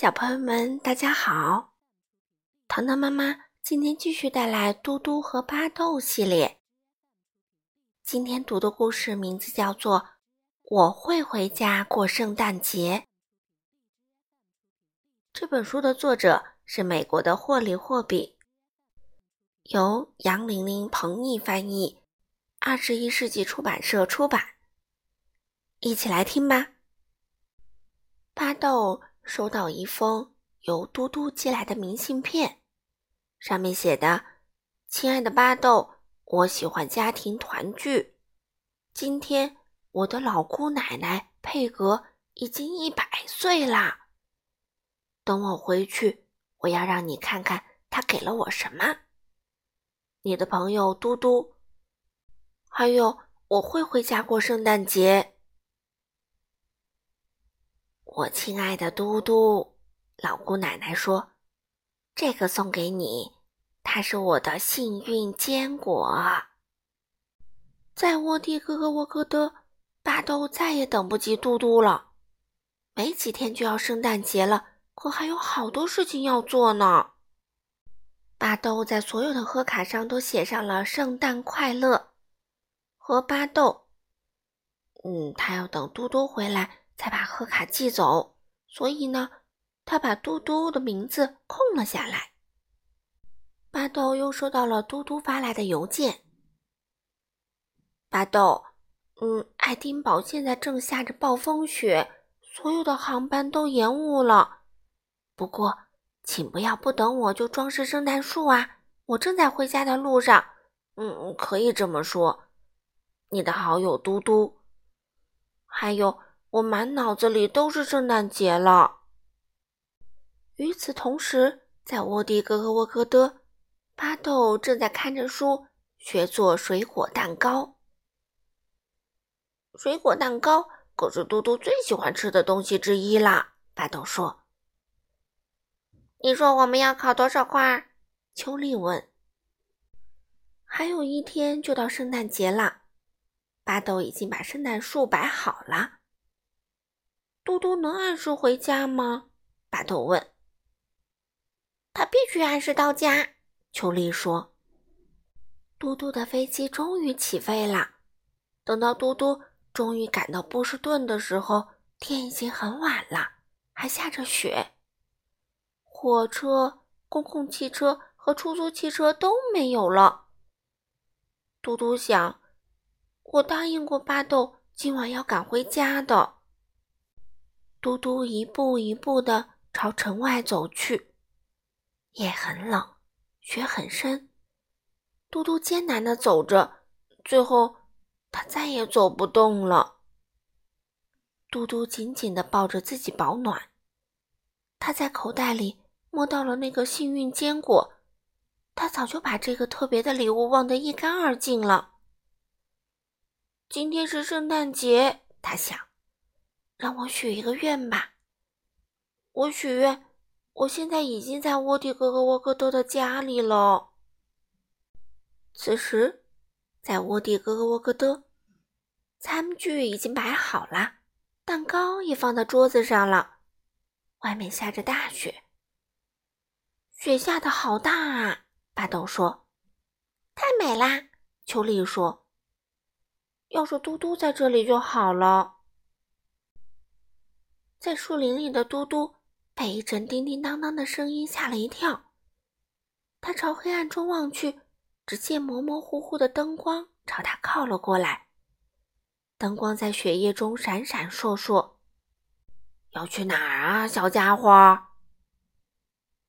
小朋友们，大家好！糖糖妈妈今天继续带来《嘟嘟和巴豆》系列。今天读的故事名字叫做《我会回家过圣诞节》。这本书的作者是美国的霍里·霍比，由杨玲玲、彭毅翻译，二十一世纪出版社出版。一起来听吧。巴豆。收到一封由嘟嘟寄来的明信片，上面写的：“亲爱的巴豆，我喜欢家庭团聚。今天我的老姑奶奶佩格已经一百岁啦。等我回去，我要让你看看她给了我什么。你的朋友嘟嘟，还有我会回家过圣诞节。”我亲爱的嘟嘟，老姑奶奶说：“这个送给你，它是我的幸运坚果。”在沃蒂咯咯沃克的，巴豆再也等不及嘟嘟了。没几天就要圣诞节了，可还有好多事情要做呢。巴豆在所有的贺卡上都写上了“圣诞快乐”和巴豆。嗯，他要等嘟嘟回来。才把贺卡寄走，所以呢，他把嘟嘟的名字空了下来。巴豆又收到了嘟嘟发来的邮件。巴豆，嗯，爱丁堡现在正下着暴风雪，所有的航班都延误了。不过，请不要不等我就装饰圣诞树啊！我正在回家的路上。嗯，可以这么说。你的好友嘟嘟，还有。我满脑子里都是圣诞节了。与此同时，在沃迪格和沃格德，巴豆正在看着书学做水果蛋糕。水果蛋糕可是嘟嘟最喜欢吃的东西之一啦。巴豆说：“你说我们要烤多少块？”秋丽问。还有一天就到圣诞节了，巴豆已经把圣诞树摆好了。嘟嘟能按时回家吗？巴豆问。他必须按时到家，秋丽说。嘟嘟的飞机终于起飞了。等到嘟嘟终于赶到波士顿的时候，天已经很晚了，还下着雪。火车、公共汽车和出租汽车都没有了。嘟嘟想，我答应过巴豆，今晚要赶回家的。嘟嘟一步一步地朝城外走去，夜很冷，雪很深。嘟嘟艰难地走着，最后他再也走不动了。嘟嘟紧紧地抱着自己保暖。他在口袋里摸到了那个幸运坚果，他早就把这个特别的礼物忘得一干二净了。今天是圣诞节，他想。让我许一个愿吧。我许愿，我现在已经在沃蒂哥哥沃克多的家里了。此时，在沃蒂哥哥沃克多，餐具已经摆好了，蛋糕也放到桌子上了。外面下着大雪，雪下的好大啊！巴豆说：“太美啦！”秋丽说：“要是嘟嘟在这里就好了。”在树林里的嘟嘟被一阵叮叮当当的声音吓了一跳，他朝黑暗中望去，只见模模糊糊的灯光朝他靠了过来。灯光在雪夜中闪闪烁烁。要去哪儿啊，小家伙？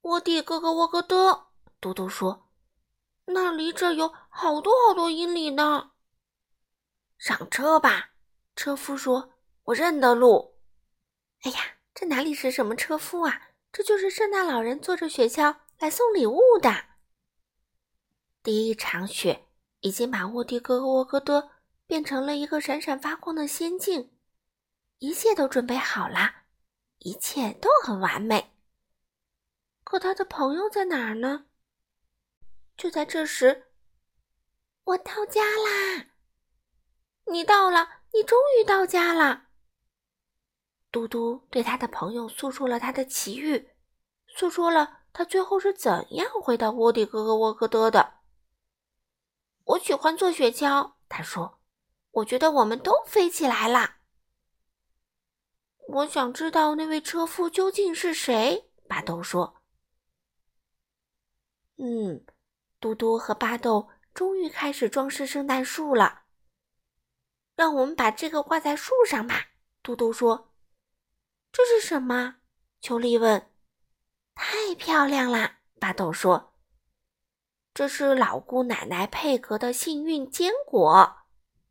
我的哥哥沃格德，嘟嘟说：“那离这有好多好多英里呢。”上车吧，车夫说：“我认得路。”哎呀，这哪里是什么车夫啊？这就是圣诞老人坐着雪橇来送礼物的。第一场雪已经把沃迪格和沃格多变成了一个闪闪发光的仙境，一切都准备好了，一切都很完美。可他的朋友在哪儿呢？就在这时，我到家啦！你到了，你终于到家了。嘟嘟对他的朋友诉说了他的奇遇，诉说了他最后是怎样回到窝底哥哥沃克多的。我喜欢坐雪橇，他说，我觉得我们都飞起来了。我想知道那位车夫究竟是谁，巴豆说。嗯，嘟嘟和巴豆终于开始装饰圣诞树了。让我们把这个挂在树上吧，嘟嘟说。这是什么？秋丽问。太漂亮啦，巴豆说。这是老姑奶奶配合的幸运坚果，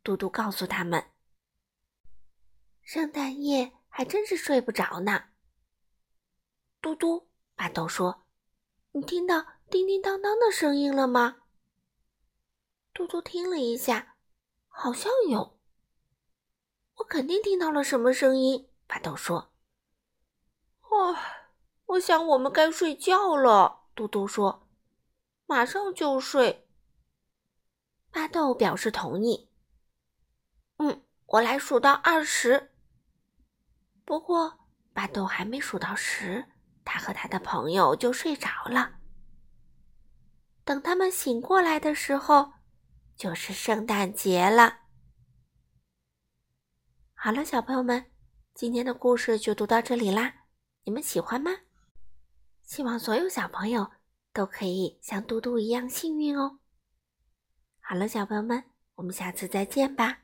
嘟嘟告诉他们。圣诞夜。还真是睡不着呢。嘟嘟，巴豆说：“你听到叮叮当当的声音了吗？”嘟嘟听了一下，好像有。我肯定听到了什么声音。巴豆说：“哦，我想我们该睡觉了。”嘟嘟说：“马上就睡。”巴豆表示同意。嗯，我来数到二十。不过，巴豆还没数到十，他和他的朋友就睡着了。等他们醒过来的时候，就是圣诞节了。好了，小朋友们，今天的故事就读到这里啦。你们喜欢吗？希望所有小朋友都可以像嘟嘟一样幸运哦。好了，小朋友们，我们下次再见吧。